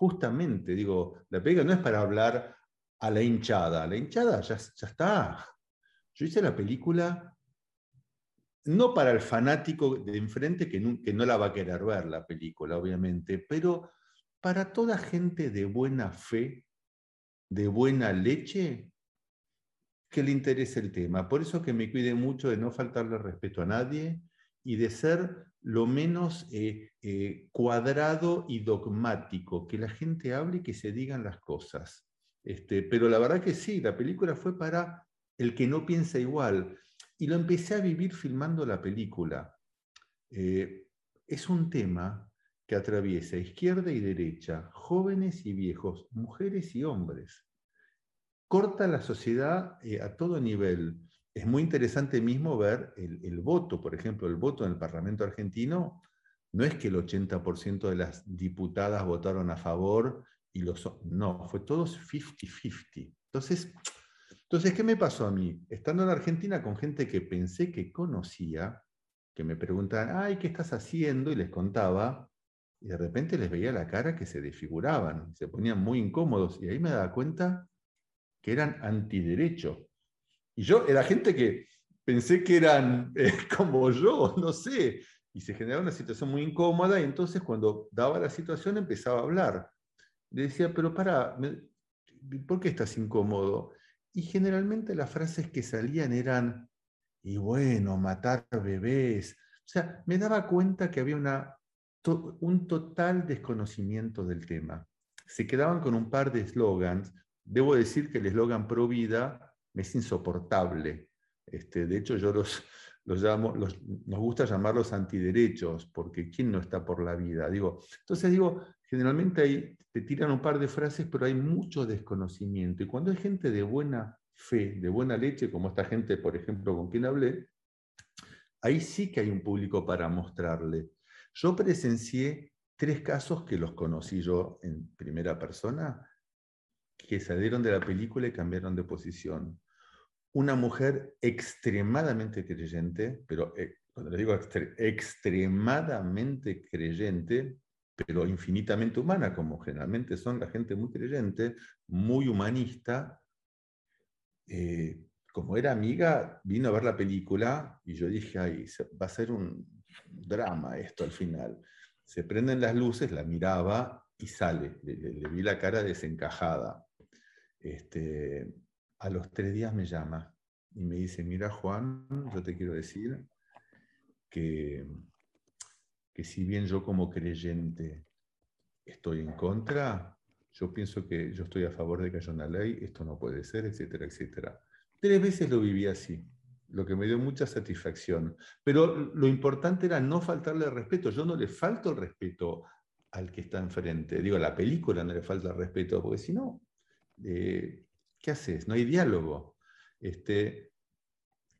justamente, digo, la película no es para hablar a la hinchada, la hinchada ya, ya está. Yo hice la película no para el fanático de enfrente que no, no la va a querer ver la película, obviamente, pero para toda gente de buena fe, de buena leche, que le interese el tema. Por eso que me cuide mucho de no faltarle respeto a nadie y de ser lo menos eh, eh, cuadrado y dogmático, que la gente hable y que se digan las cosas. Este, pero la verdad que sí, la película fue para el que no piensa igual. Y lo empecé a vivir filmando la película. Eh, es un tema que atraviesa izquierda y derecha, jóvenes y viejos, mujeres y hombres. Corta la sociedad a todo nivel es muy interesante mismo ver el, voto, por ejemplo, el voto en el Parlamento argentino, no es que el 80% de las diputadas votaron a favor y los... No, fue todos 50-50. Entonces, entonces, ¿qué me pasó a mí? Estando en Argentina con gente que pensé que conocía, que me preguntaban, ay, ¿qué estás haciendo? Y les contaba, y de repente les veía la cara que se desfiguraban, se ponían muy incómodos, y ahí me daba cuenta que eran antiderecho. Y yo era gente que pensé que eran eh, como yo, no sé, y se generaba una situación muy incómoda y entonces cuando daba la situación empezaba a hablar. Le decía, pero para, ¿por qué estás incómodo? Y generalmente las frases que salían eran, y bueno, matar bebés. O sea, me daba cuenta que había una, un total desconocimiento del tema. Se quedaban con un par de eslogans. Debo decir que el eslogan pro vida es insoportable. Este, de hecho, yo los, los llamo, nos gusta llamarlos antiderechos, porque ¿quién no está por la vida? Digo, entonces digo, generalmente ahí te tiran un par de frases, pero hay mucho desconocimiento. Y cuando hay gente de buena fe, de buena leche, como esta gente, por ejemplo, con quien hablé, ahí sí que hay un público para mostrarle. Yo presencié tres casos que los conocí yo en primera persona, que salieron de la película y cambiaron de posición. Una mujer extremadamente creyente, pero eh, cuando le digo extremadamente creyente, pero infinitamente humana, como generalmente son la gente muy creyente, muy humanista, eh, como era amiga, vino a ver la película y yo dije, ay, va a ser un drama esto al final. Se prenden las luces, la miraba y sale. le vi la cara desencajada. Este, a los tres días me llama y me dice, mira Juan, yo te quiero decir que, que si bien yo como creyente estoy en contra, yo pienso que yo estoy a favor de que haya una ley, esto no puede ser, etcétera, etcétera. Tres veces lo viví así, lo que me dio mucha satisfacción. Pero lo importante era no faltarle el respeto. Yo no le falto el respeto al que está enfrente. Digo, a la película no le falta el respeto, porque si no, eh, ¿qué haces? No hay diálogo. Este,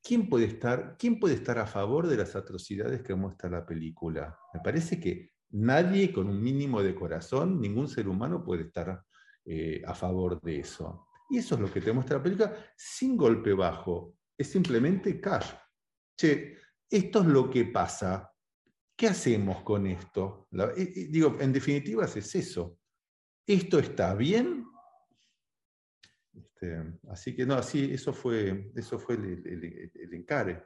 ¿quién, puede estar, ¿Quién puede estar a favor de las atrocidades que muestra la película? Me parece que nadie con un mínimo de corazón, ningún ser humano puede estar eh, a favor de eso. Y eso es lo que te muestra la película sin golpe bajo. Es simplemente cash. che, esto es lo que pasa, ¿qué hacemos con esto? digo, en definitiva es eso. ¿Esto está bien? Este, así que no, así, eso fue, eso fue el, encare.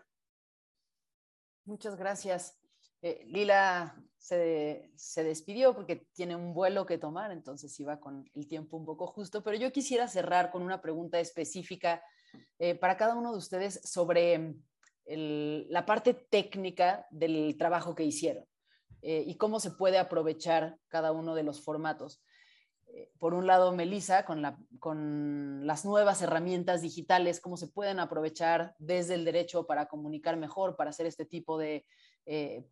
Muchas gracias. Eh, Lila se, despidió porque tiene un vuelo que tomar, entonces iba con el tiempo un poco justo, pero yo quisiera cerrar con una pregunta específica eh, para cada uno de ustedes sobre la parte técnica del trabajo que hicieron eh, y cómo se puede aprovechar cada uno de los formatos. Eh, por un lado, Melissa, con, las nuevas herramientas digitales, cómo se pueden aprovechar desde el derecho para comunicar mejor, para hacer este tipo de, eh,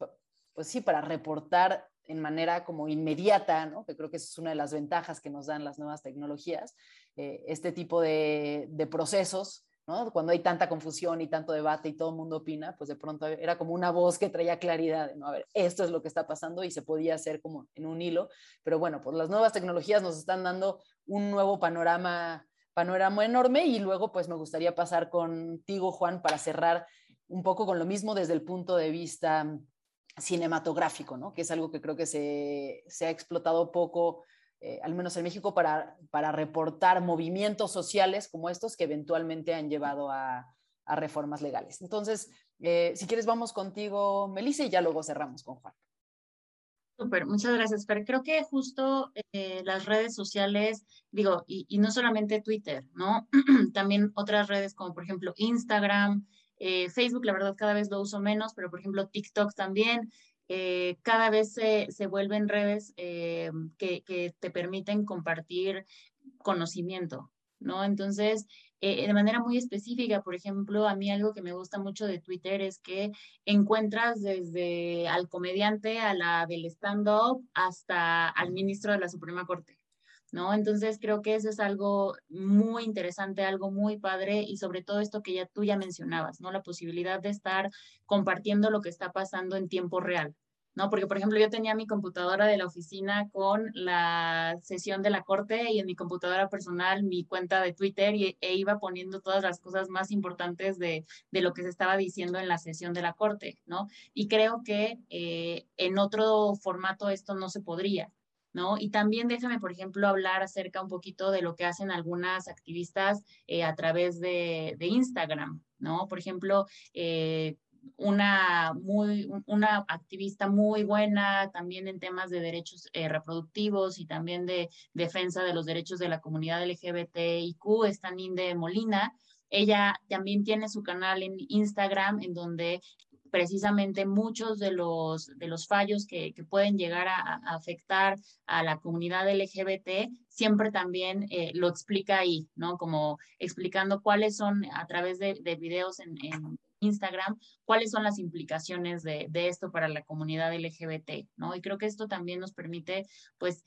pues sí, para reportar en manera como inmediata, ¿no? que creo que es una de las ventajas que nos dan las nuevas tecnologías, este tipo de procesos cuando hay tanta confusión y tanto debate y todo el mundo opina, pues de pronto era como una voz que traía claridad, ¿no? A ver, esto es lo que está pasando y se podía hacer como en un hilo, pero bueno, pues las nuevas tecnologías nos están dando un nuevo panorama, panorama enorme y luego pues me gustaría pasar contigo, Juan, para cerrar un poco con lo mismo desde el punto de vista cinematográfico, ¿no? Que es algo que creo que se, se ha explotado poco eh, al menos en México, para, para, reportar movimientos sociales como estos que eventualmente han llevado a, a reformas legales. Entonces, eh, si quieres, vamos contigo, Melissa, y ya luego cerramos con Juan. Súper, muchas gracias, pero creo que justo eh, las redes sociales, digo, y, y, no solamente Twitter, ¿no? También otras redes como por ejemplo Instagram, Facebook, la verdad cada vez lo uso menos, pero por ejemplo TikTok también, eh, cada vez se, se vuelven redes eh, que, que, te permiten compartir conocimiento, ¿no? Entonces, eh, de manera muy específica, por ejemplo, a mí algo que me gusta mucho de Twitter es que encuentras desde al comediante, a la del stand-up, hasta al ministro de la Suprema Corte. ¿no? Entonces creo que eso es algo muy interesante, algo muy padre y sobre todo esto que ya tú ya mencionabas, ¿no? La posibilidad de estar compartiendo lo que está pasando en tiempo real, ¿no? Porque, por ejemplo, yo tenía mi computadora de la oficina con la sesión de la corte y en mi computadora personal mi cuenta de Twitter y, e iba poniendo todas las cosas más importantes de, de, lo que se estaba diciendo en la sesión de la corte, ¿no? Y creo que eh, en otro formato esto no se podría, ¿no? Y también déjame, por ejemplo, hablar acerca un poquito de lo que hacen algunas activistas eh, a través de, de, Instagram, ¿no? Por ejemplo, eh, una, muy, una activista muy buena también en temas de derechos eh, reproductivos y también de defensa de los derechos de la comunidad LGBTIQ, es Taninde Molina. Ella también tiene su canal en Instagram en donde precisamente muchos de los, de los fallos que, que pueden llegar a, afectar a la comunidad LGBT, siempre también eh, lo explica ahí, ¿no? Como explicando cuáles son, a través de, de videos en, en, Instagram, cuáles son las implicaciones de, esto para la comunidad LGBT, ¿no? Y creo que esto también nos permite, pues,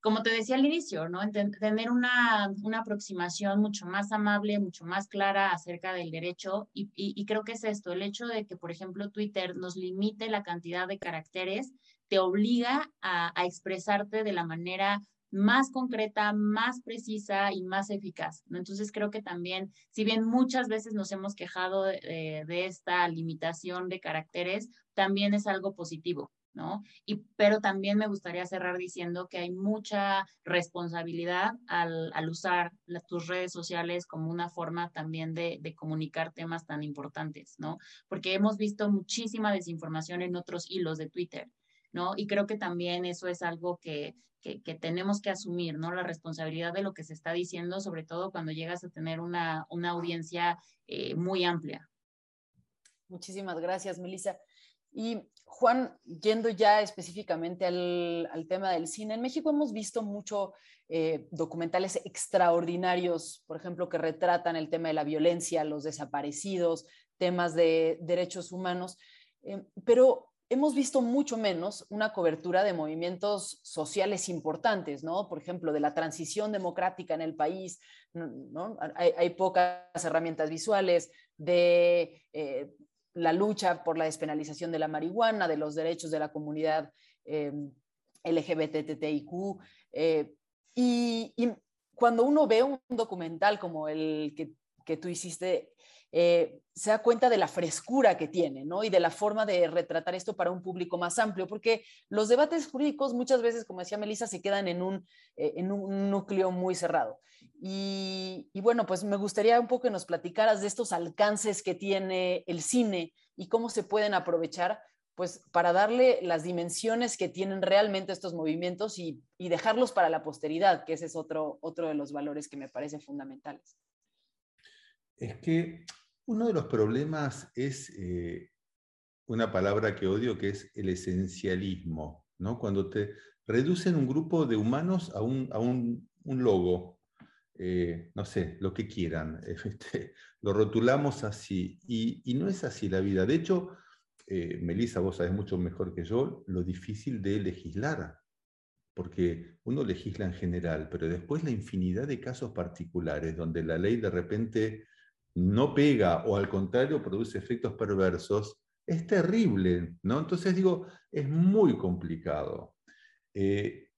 como te decía al inicio, ¿no? Tener una, una, aproximación mucho más amable, mucho más clara acerca del derecho. Y, creo que es esto, el hecho de que, por ejemplo, Twitter nos limite la cantidad de caracteres, te obliga a expresarte de la manera más concreta, más precisa y más eficaz. Entonces creo que también, si bien muchas veces nos hemos quejado de, de esta limitación de caracteres, también es algo positivo. ¿no? Y, pero también me gustaría cerrar diciendo que hay mucha responsabilidad al, al usar tus redes sociales como una forma también de, de, comunicar temas tan importantes, ¿no? Porque hemos visto muchísima desinformación en otros hilos de Twitter, ¿no? Y creo que también eso es algo que, que, que tenemos que asumir, ¿no? La responsabilidad de lo que se está diciendo, sobre todo cuando llegas a tener una, una audiencia eh, muy amplia. Muchísimas gracias, Melissa. Y Juan, yendo ya específicamente al, al, tema del cine, en México hemos visto mucho eh, documentales extraordinarios, por ejemplo, que retratan el tema de la violencia, los desaparecidos, temas de derechos humanos, eh, pero hemos visto mucho menos una cobertura de movimientos sociales importantes, ¿no? Por ejemplo, de la transición democrática en el país, ¿no? Hay, pocas herramientas visuales, de eh, la lucha por la despenalización de la marihuana, de los derechos de la comunidad eh, LGBTTIQ. Eh, y, y, cuando uno ve un documental como el que, que tú hiciste, eh, se da cuenta de la frescura que tiene, ¿no? Y de la forma de retratar esto para un público más amplio, porque los debates jurídicos muchas veces, como decía Melissa, se quedan en un, eh, en un núcleo muy cerrado. Y, bueno, pues me gustaría un poco que nos platicaras de estos alcances que tiene el cine y cómo se pueden aprovechar pues para darle las dimensiones que tienen realmente estos movimientos y, dejarlos para la posteridad, que ese es otro, otro de los valores que me parece fundamentales. Es que uno de los problemas es eh, una palabra que odio, que es el esencialismo, ¿no? Cuando te reducen un grupo de humanos a un, a un, un logo, eh, no sé, lo que quieran, este, lo rotulamos así, y, y, no es así la vida. De hecho, eh, Melissa, vos sabés mucho mejor que yo lo difícil de legislar, porque uno legisla en general, pero después la infinidad de casos particulares donde la ley de repente no pega o al contrario produce efectos perversos, es terrible, ¿no? Entonces digo, es muy complicado. Eh,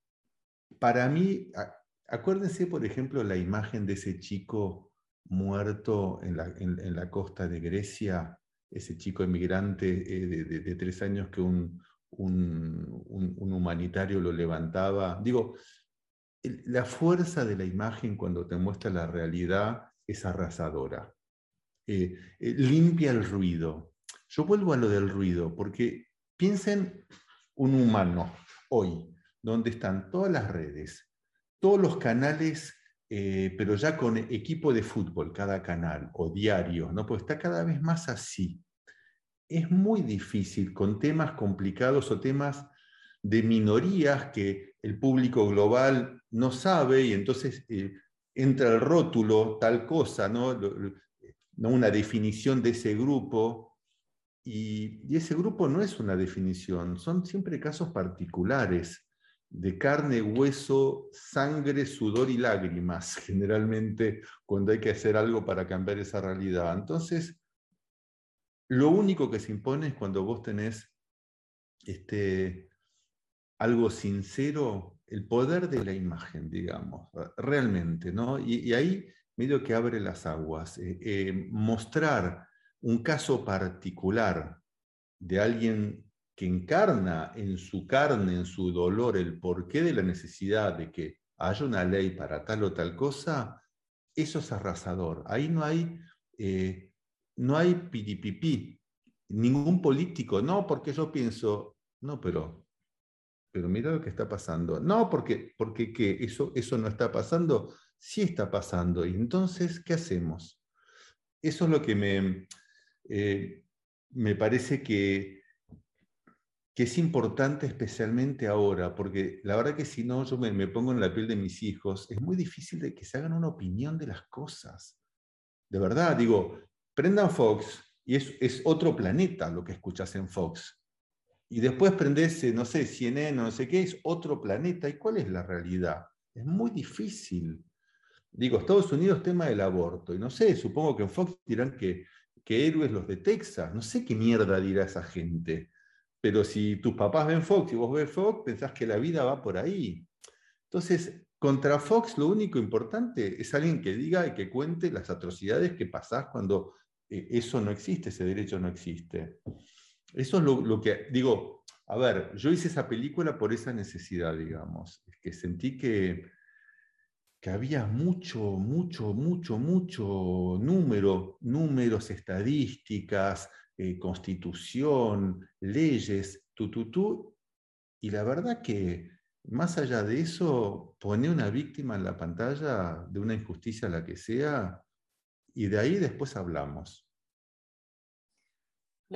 para mí, acuérdense, por ejemplo, la imagen de ese chico muerto en la, costa de Grecia, ese chico emigrante eh, de, tres años que un, humanitario lo levantaba. Digo, la fuerza de la imagen cuando te muestra la realidad es arrasadora. Eh, eh, limpia el ruido. Yo vuelvo a lo del ruido, porque piensen un humano hoy, donde están todas las redes, todos los canales, eh, pero ya con equipo de fútbol, cada canal, o diario, ¿no? pues está cada vez más así. Es muy difícil con temas complicados o temas de minorías que el público global no sabe y entonces entra el rótulo, tal cosa, ¿no? ¿No? una definición de ese grupo, y, ese grupo no es una definición, son siempre casos particulares de carne, hueso, sangre, sudor y lágrimas, generalmente cuando hay que hacer algo para cambiar esa realidad. Entonces, lo único que se impone es cuando vos tenés este, algo sincero, el poder de la imagen, digamos, realmente, ¿no? y ahí medio que abre las aguas. Eh, eh, mostrar un caso particular de alguien que encarna en su carne, en su dolor, el porqué de la necesidad de que haya una ley para tal o tal cosa, eso es arrasador. Ahí no hay, eh, no hay piripipí. Ningún político, no, porque yo pienso, no, pero, pero mira lo que está pasando. No, porque, porque ¿qué? Eso, eso no está pasando sí está pasando. Y entonces, ¿qué hacemos? Eso es lo que me, eh, me parece que, que es importante especialmente ahora, porque la verdad que si no, yo me, pongo en la piel de mis hijos, es muy difícil de que se hagan una opinión de las cosas. De verdad, digo, prendan Fox y es, es otro planeta lo que escuchas en Fox. Y después prendes, no sé, CNN, no sé qué, es otro planeta. ¿Y cuál es la realidad? Es muy difícil. Digo, Estados Unidos, tema del aborto. Y no sé, supongo que en Fox dirán que, que héroes los de Texas. No sé qué mierda dirá esa gente. Pero si tus papás ven Fox y vos ves Fox, pensás que la vida va por ahí. Entonces, contra Fox lo único importante es alguien que diga y que cuente las atrocidades que pasás cuando eh, eso no existe, ese derecho no existe. Eso es lo, lo, que, digo, a ver, yo hice esa película por esa necesidad, digamos, que sentí que, que había mucho, mucho, mucho, mucho número, números, estadísticas, eh, constitución, leyes, tututú, y la verdad que más allá de eso, pone una víctima en la pantalla de una injusticia la que sea, y de ahí después hablamos.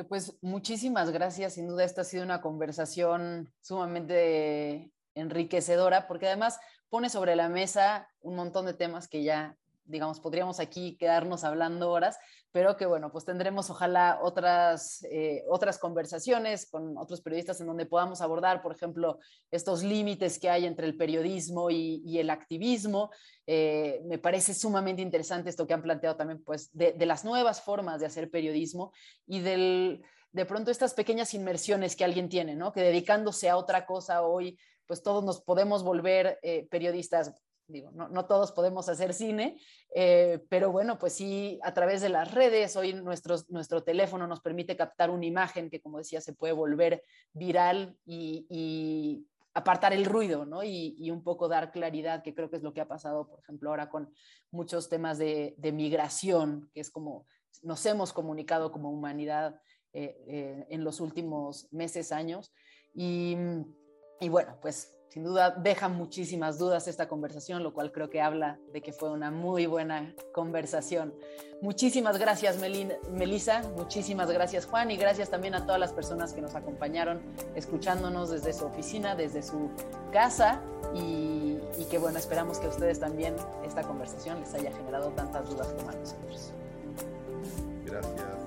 Pues muchísimas gracias, sin duda esta ha sido una conversación sumamente enriquecedora, porque además pone sobre la mesa un montón de temas que ya, digamos, podríamos aquí quedarnos hablando horas, pero que bueno, pues tendremos ojalá otras, eh, otras conversaciones con otros periodistas en donde podamos abordar, por ejemplo, estos límites que hay entre el periodismo y, el activismo. Eh, me parece sumamente interesante esto que han planteado también, pues, de, de las nuevas formas de hacer periodismo y del de pronto estas pequeñas inmersiones que alguien tiene, ¿no? Que dedicándose a otra cosa hoy pues todos nos podemos volver eh, periodistas digo, no, todos podemos hacer cine, eh, pero bueno, pues sí, a través de las redes, hoy nuestro teléfono nos permite captar una imagen que, como decía, se puede volver viral y, apartar el ruido, ¿no? Y, un poco dar claridad, que creo que es lo que ha pasado, por ejemplo, ahora con muchos temas de, migración, que es como nos hemos comunicado como humanidad eh, en los últimos meses, años. Y, y bueno, pues sin duda deja muchísimas dudas esta conversación, lo cual creo que habla de que fue una muy buena conversación. Muchísimas gracias, Melisa, muchísimas gracias, Juan, y gracias también a todas las personas que nos acompañaron escuchándonos desde su oficina, desde su casa, y, y que bueno, esperamos que a ustedes también esta conversación les haya generado tantas dudas como a nosotros. Gracias.